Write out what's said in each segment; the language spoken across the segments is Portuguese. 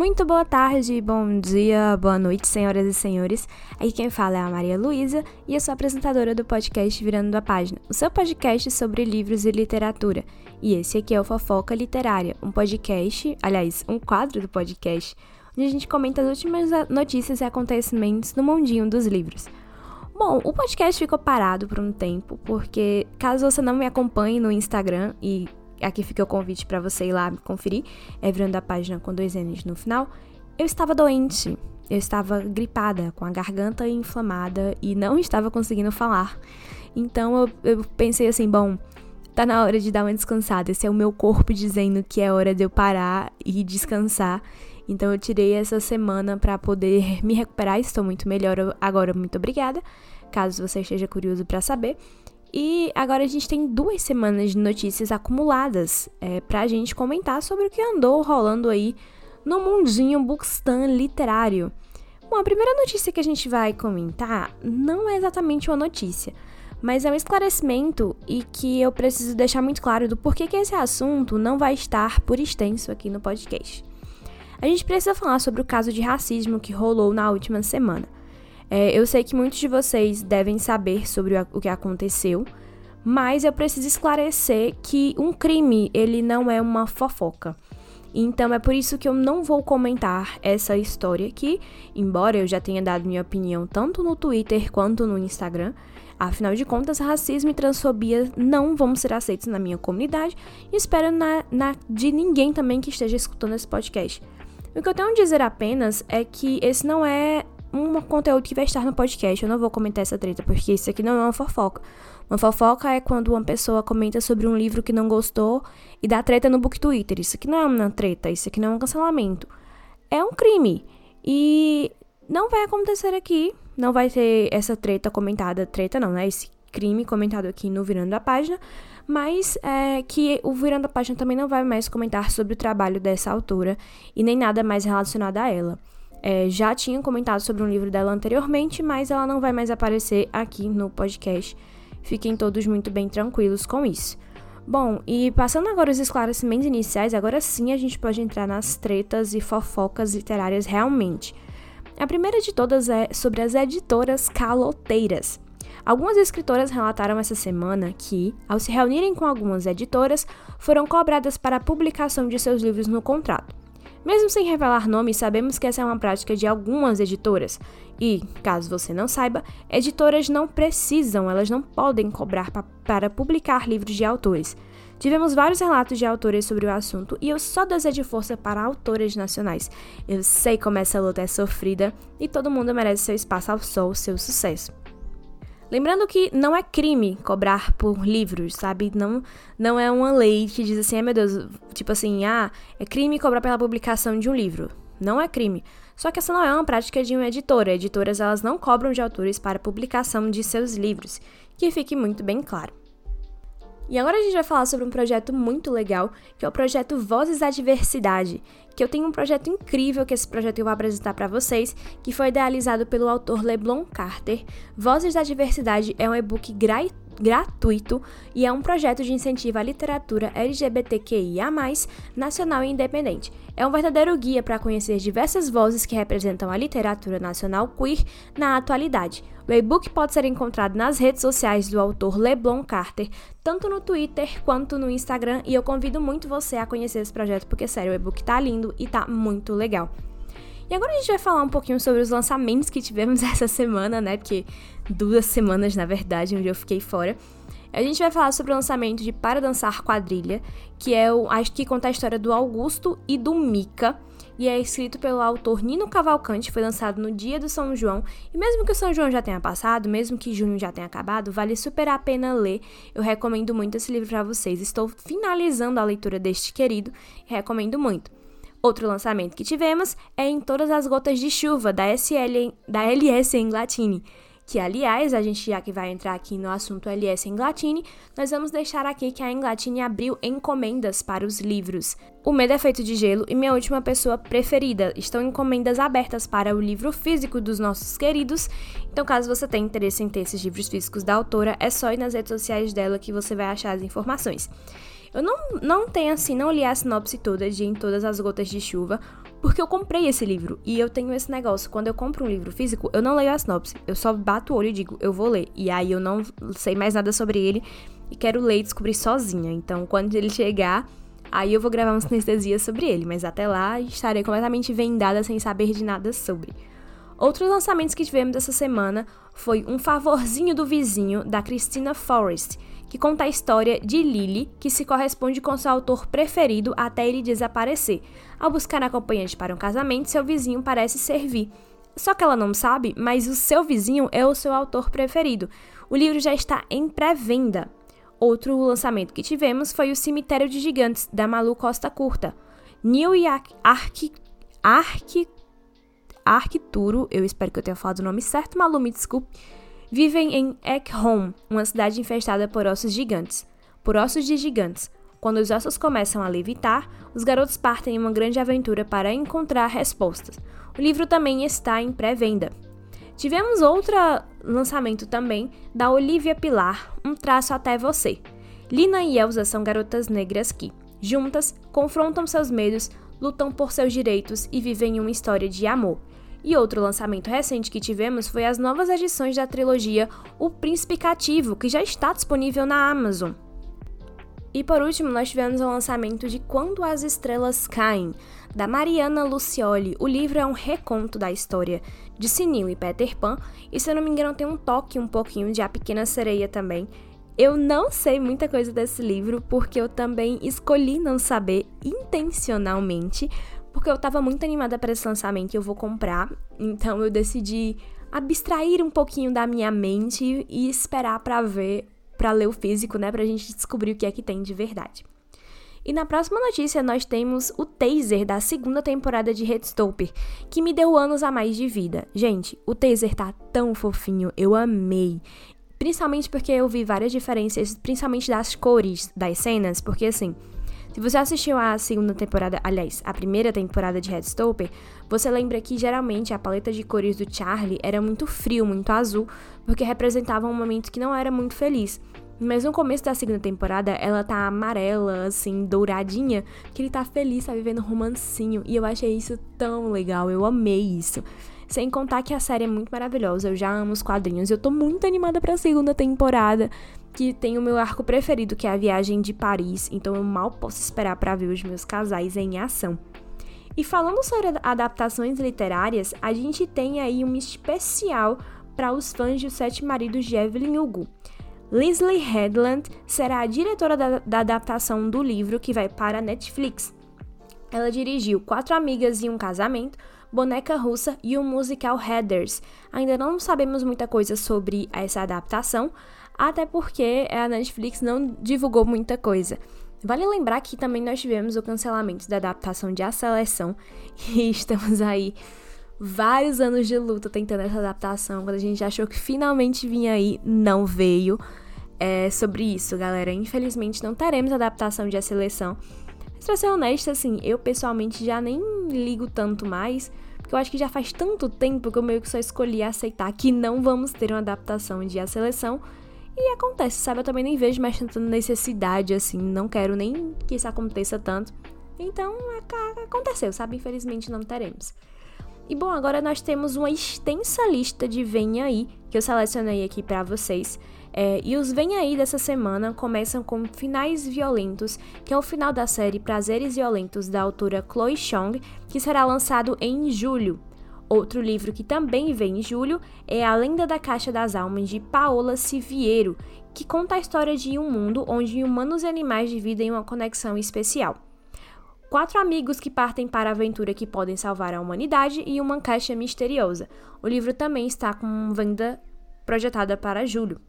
Muito boa tarde, bom dia, boa noite, senhoras e senhores. Aqui quem fala é a Maria Luísa e eu sou apresentadora do podcast Virando a Página, o seu podcast sobre livros e literatura. E esse aqui é o Fofoca Literária, um podcast, aliás, um quadro do podcast, onde a gente comenta as últimas notícias e acontecimentos no mundinho dos livros. Bom, o podcast ficou parado por um tempo, porque caso você não me acompanhe no Instagram e aqui fica o convite para você ir lá conferir, é virando a página com dois N's no final. Eu estava doente, eu estava gripada, com a garganta inflamada e não estava conseguindo falar. Então eu, eu pensei assim, bom, tá na hora de dar uma descansada. Esse é o meu corpo dizendo que é hora de eu parar e descansar. Então eu tirei essa semana para poder me recuperar. Estou muito melhor agora, muito obrigada. Caso você esteja curioso para saber. E agora a gente tem duas semanas de notícias acumuladas é, pra gente comentar sobre o que andou rolando aí no mundinho Bookstan literário. Bom, a primeira notícia que a gente vai comentar não é exatamente uma notícia, mas é um esclarecimento e que eu preciso deixar muito claro do porquê que esse assunto não vai estar por extenso aqui no podcast. A gente precisa falar sobre o caso de racismo que rolou na última semana. É, eu sei que muitos de vocês devem saber sobre o que aconteceu, mas eu preciso esclarecer que um crime ele não é uma fofoca. Então é por isso que eu não vou comentar essa história aqui, embora eu já tenha dado minha opinião tanto no Twitter quanto no Instagram. Afinal de contas, racismo e transfobia não vão ser aceitos na minha comunidade e espero na, na, de ninguém também que esteja escutando esse podcast. O que eu tenho a dizer apenas é que esse não é um conteúdo que vai estar no podcast. Eu não vou comentar essa treta, porque isso aqui não é uma fofoca. Uma fofoca é quando uma pessoa comenta sobre um livro que não gostou e dá treta no book Twitter. Isso aqui não é uma treta, isso aqui não é um cancelamento. É um crime. E não vai acontecer aqui. Não vai ter essa treta comentada. Treta não, né? Esse crime comentado aqui no Virando a Página. Mas é, que o Virando a Página também não vai mais comentar sobre o trabalho dessa autora e nem nada mais relacionado a ela. É, já tinha comentado sobre um livro dela anteriormente, mas ela não vai mais aparecer aqui no podcast. Fiquem todos muito bem tranquilos com isso. Bom, e passando agora os esclarecimentos iniciais, agora sim a gente pode entrar nas tretas e fofocas literárias realmente. A primeira de todas é sobre as editoras caloteiras. Algumas escritoras relataram essa semana que, ao se reunirem com algumas editoras, foram cobradas para a publicação de seus livros no contrato. Mesmo sem revelar nomes, sabemos que essa é uma prática de algumas editoras. E, caso você não saiba, editoras não precisam, elas não podem cobrar pa para publicar livros de autores. Tivemos vários relatos de autores sobre o assunto e eu só desejo força para autores nacionais. Eu sei como essa luta é sofrida e todo mundo merece seu espaço ao sol, seu sucesso. Lembrando que não é crime cobrar por livros, sabe? Não, não é uma lei que diz assim, ah, meu Deus, tipo assim, ah, é crime cobrar pela publicação de um livro. Não é crime. Só que essa não é uma prática de uma editora. Editoras, elas não cobram de autores para publicação de seus livros. Que fique muito bem claro. E agora a gente vai falar sobre um projeto muito legal, que é o projeto Vozes da Diversidade, que eu tenho um projeto incrível que esse projeto eu vou apresentar para vocês, que foi idealizado pelo autor Leblon Carter. Vozes da Diversidade é um e-book gratuito e é um projeto de incentivo à literatura LGBTQIA+, nacional e independente. É um verdadeiro guia para conhecer diversas vozes que representam a literatura nacional queer na atualidade. O e-book pode ser encontrado nas redes sociais do autor Leblon Carter, tanto no Twitter quanto no Instagram, e eu convido muito você a conhecer esse projeto, porque sério, o e-book tá lindo e tá muito legal. E agora a gente vai falar um pouquinho sobre os lançamentos que tivemos essa semana, né? Porque duas semanas, na verdade, onde eu fiquei fora. A gente vai falar sobre o lançamento de Para Dançar Quadrilha, que é o, acho que conta a história do Augusto e do Mika, e é escrito pelo autor Nino Cavalcante, foi lançado no dia do São João. E mesmo que o São João já tenha passado, mesmo que junho já tenha acabado, vale super a pena ler. Eu recomendo muito esse livro para vocês. Estou finalizando a leitura deste querido e recomendo muito. Outro lançamento que tivemos é Em Todas as Gotas de Chuva, da, SL, da LS em Latine. Que, aliás, a gente já que vai entrar aqui no assunto LS em Latine, nós vamos deixar aqui que a Englatine abriu encomendas para os livros. O Medo é Feito de Gelo e Minha Última Pessoa Preferida estão encomendas abertas para o livro físico dos nossos queridos. Então, caso você tenha interesse em ter esses livros físicos da autora, é só ir nas redes sociais dela que você vai achar as informações. Eu não, não tenho assim, não li a sinopse toda de Em Todas as Gotas de Chuva, Porque eu comprei esse livro e eu tenho esse negócio. Quando eu compro um livro físico, eu não leio a sinopse. Eu só bato o olho e digo, eu vou ler. E aí eu não sei mais nada sobre ele e quero ler e descobrir sozinha. Então, quando ele chegar, aí eu vou gravar uma sinestesia sobre ele. Mas até lá, estarei completamente vendada sem saber de nada sobre. Outros lançamentos que tivemos essa semana foi Um Favorzinho do Vizinho, da Christina Forrest, que conta a história de Lily, que se corresponde com seu autor preferido até ele desaparecer. Ao buscar acompanhante para um casamento, seu vizinho parece servir. Só que ela não sabe, mas o seu vizinho é o seu autor preferido. O livro já está em pré-venda. Outro lançamento que tivemos foi O Cemitério de Gigantes, da Malu Costa Curta. Neil e Arqui, Arqui, Arquituro, eu espero que eu tenha falado o nome certo, Malu, me desculpe, vivem em Ekholm, uma cidade infestada por ossos gigantes. Por ossos de gigantes. Quando os ossos começam a levitar, os garotos partem em uma grande aventura para encontrar respostas. O livro também está em pré-venda. Tivemos outro lançamento também da Olivia Pilar, Um Traço Até Você. Lina e Elsa são garotas negras que, juntas, confrontam seus medos, lutam por seus direitos e vivem uma história de amor. E outro lançamento recente que tivemos foi as novas edições da trilogia O Príncipe Cativo, que já está disponível na Amazon. E por último, nós tivemos o lançamento de Quando as Estrelas Caem, da Mariana Lucioli. O livro é um reconto da história de Sininho e Peter Pan, e se eu não me engano tem um toque um pouquinho de A Pequena Sereia também. Eu não sei muita coisa desse livro, porque eu também escolhi não saber intencionalmente, porque eu tava muito animada para esse lançamento e eu vou comprar, então eu decidi abstrair um pouquinho da minha mente e esperar para ver para ler o físico, né, pra gente descobrir o que é que tem de verdade. E na próxima notícia nós temos o taser da segunda temporada de Redstopper, que me deu anos a mais de vida. Gente, o taser tá tão fofinho, eu amei. Principalmente porque eu vi várias diferenças, principalmente das cores das cenas, porque assim, se você assistiu a segunda temporada, aliás, a primeira temporada de Redstopper, você lembra que geralmente a paleta de cores do Charlie era muito frio, muito azul, porque representava um momento que não era muito feliz. Mas no começo da segunda temporada, ela tá amarela, assim, douradinha, que ele tá feliz, tá vivendo um romancinho. E eu achei isso tão legal, eu amei isso. Sem contar que a série é muito maravilhosa, eu já amo os quadrinhos. Eu tô muito animada pra segunda temporada, que tem o meu arco preferido, que é a viagem de Paris. Então eu mal posso esperar para ver os meus casais em ação. E falando sobre adaptações literárias, a gente tem aí um especial para os fãs de Os Sete Maridos de Evelyn Hugo. Leslie Headland será a diretora da, da adaptação do livro que vai para a Netflix. Ela dirigiu Quatro Amigas e um Casamento, Boneca Russa e o musical Headers. Ainda não sabemos muita coisa sobre essa adaptação, até porque a Netflix não divulgou muita coisa. Vale lembrar que também nós tivemos o cancelamento da adaptação de A Seleção e estamos aí vários anos de luta tentando essa adaptação. Quando a gente achou que finalmente vinha aí, não veio. É sobre isso, galera. Infelizmente não teremos adaptação de A Seleção. Mas pra ser honesta, assim, eu pessoalmente já nem ligo tanto mais. Porque eu acho que já faz tanto tempo que eu meio que só escolhi aceitar que não vamos ter uma adaptação de A Seleção. E acontece, sabe? Eu também nem vejo mais tanta necessidade, assim. Não quero nem que isso aconteça tanto. Então, aconteceu, sabe? Infelizmente não teremos. E bom, agora nós temos uma extensa lista de Vem Aí, que eu selecionei aqui para vocês. É, e os Vem Aí dessa semana começam com Finais Violentos, que é o final da série Prazeres Violentos da autora Chloe Chong, que será lançado em julho. Outro livro que também vem em julho é A Lenda da Caixa das Almas, de Paola Siviero, que conta a história de um mundo onde humanos e animais dividem uma conexão especial quatro amigos que partem para a aventura que podem salvar a humanidade e uma caixa misteriosa. O livro também está com venda projetada para julho.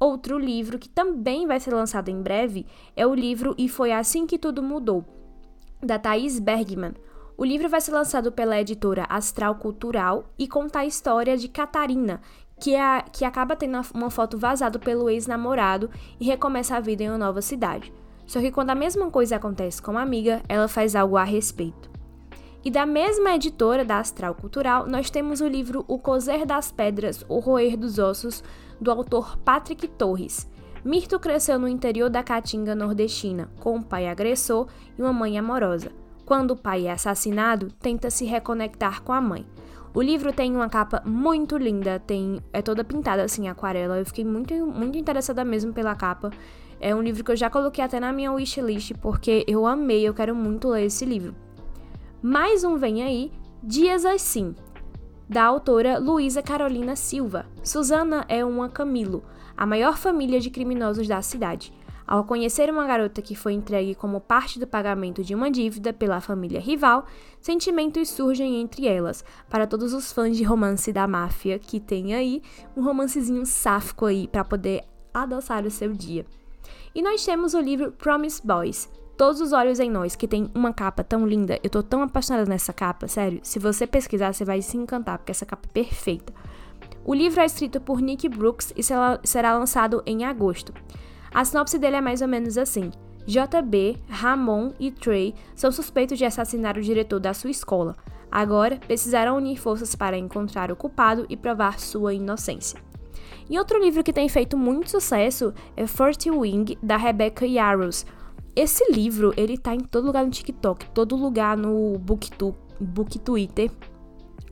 Outro livro que também vai ser lançado em breve é o livro E Foi Assim Que Tudo Mudou, da Thaís Bergman. O livro vai ser lançado pela editora Astral Cultural e conta a história de Catarina, que, é, que acaba tendo uma foto vazada pelo ex-namorado e recomeça a vida em uma nova cidade. Só que quando a mesma coisa acontece com uma amiga, ela faz algo a respeito. E da mesma editora da Astral Cultural, nós temos o livro O Cozer das Pedras, O Roer dos Ossos, do autor Patrick Torres. Mirto cresceu no interior da Caatinga nordestina, com um pai agressor e uma mãe amorosa. Quando o pai é assassinado, tenta se reconectar com a mãe. O livro tem uma capa muito linda, tem é toda pintada assim, aquarela. Eu fiquei muito, muito interessada mesmo pela capa. É um livro que eu já coloquei até na minha wishlist porque eu amei, eu quero muito ler esse livro. Mais um vem aí, Dias Assim, da autora Luísa Carolina Silva. Susana é uma Camilo, a maior família de criminosos da cidade. Ao conhecer uma garota que foi entregue como parte do pagamento de uma dívida pela família rival, sentimentos surgem entre elas. Para todos os fãs de romance da máfia que tem aí, um romancezinho sáfico aí para poder adoçar o seu dia. E nós temos o livro Promise Boys, Todos os Olhos em Nós, que tem uma capa tão linda. Eu tô tão apaixonada nessa capa, sério. Se você pesquisar, você vai se encantar, porque essa capa é perfeita. O livro é escrito por Nick Brooks e será lançado em agosto. A sinopse dele é mais ou menos assim: JB, Ramon e Trey são suspeitos de assassinar o diretor da sua escola. Agora precisarão unir forças para encontrar o culpado e provar sua inocência. E outro livro que tem feito muito sucesso é Forty Wing, da Rebecca Yarros. Esse livro, ele tá em todo lugar no TikTok, todo lugar no Booktu, Book Twitter.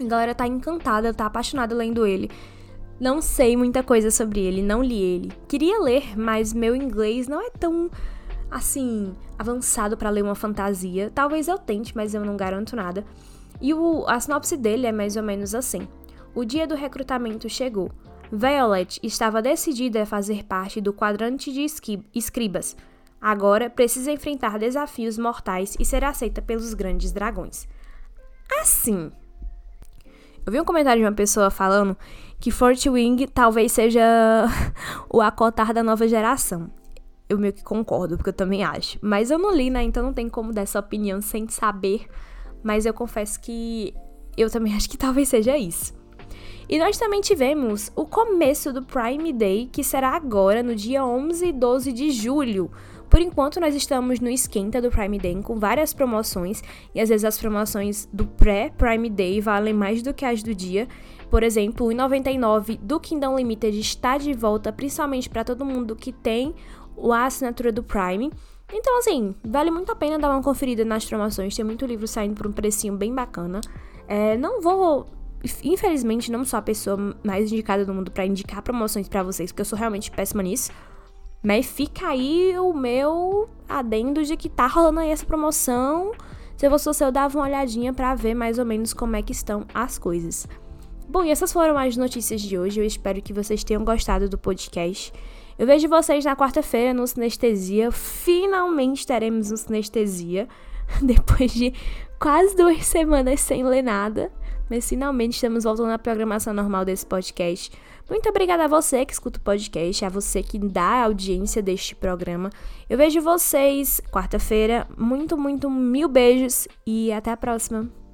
A galera tá encantada, tá apaixonada lendo ele. Não sei muita coisa sobre ele, não li ele. Queria ler, mas meu inglês não é tão assim avançado para ler uma fantasia. Talvez eu tente, mas eu não garanto nada. E o, a sinopse dele é mais ou menos assim: O dia do recrutamento chegou. Violet estava decidida a fazer parte do quadrante de escribas. Agora precisa enfrentar desafios mortais e ser aceita pelos grandes dragões. Assim, eu vi um comentário de uma pessoa falando que Fort Wing talvez seja o acotar da nova geração. Eu meio que concordo, porque eu também acho. Mas eu não li, né? Então não tem como dar essa opinião sem saber. Mas eu confesso que eu também acho que talvez seja isso. E nós também tivemos o começo do Prime Day, que será agora, no dia 11 e 12 de julho. Por enquanto, nós estamos no esquenta do Prime Day com várias promoções, e às vezes as promoções do pré-Prime Day valem mais do que as do dia. Por exemplo, o 99 do Kingdom Limited está de volta, principalmente para todo mundo que tem a assinatura do Prime. Então, assim, vale muito a pena dar uma conferida nas promoções. Tem muito livro saindo por um precinho bem bacana. É, não vou infelizmente, não sou a pessoa mais indicada do mundo para indicar promoções para vocês, porque eu sou realmente péssima nisso. Mas fica aí o meu adendo de que tá rolando aí essa promoção. Se eu fosse eu dava uma olhadinha para ver mais ou menos como é que estão as coisas. Bom, e essas foram as notícias de hoje. Eu espero que vocês tenham gostado do podcast. Eu vejo vocês na quarta-feira no Sinestesia. Finalmente teremos um Sinestesia. Depois de quase duas semanas sem ler nada. Mas finalmente estamos voltando à programação normal desse podcast. Muito obrigada a você que escuta o podcast, a você que dá audiência deste programa. Eu vejo vocês quarta-feira. Muito, muito mil beijos e até a próxima.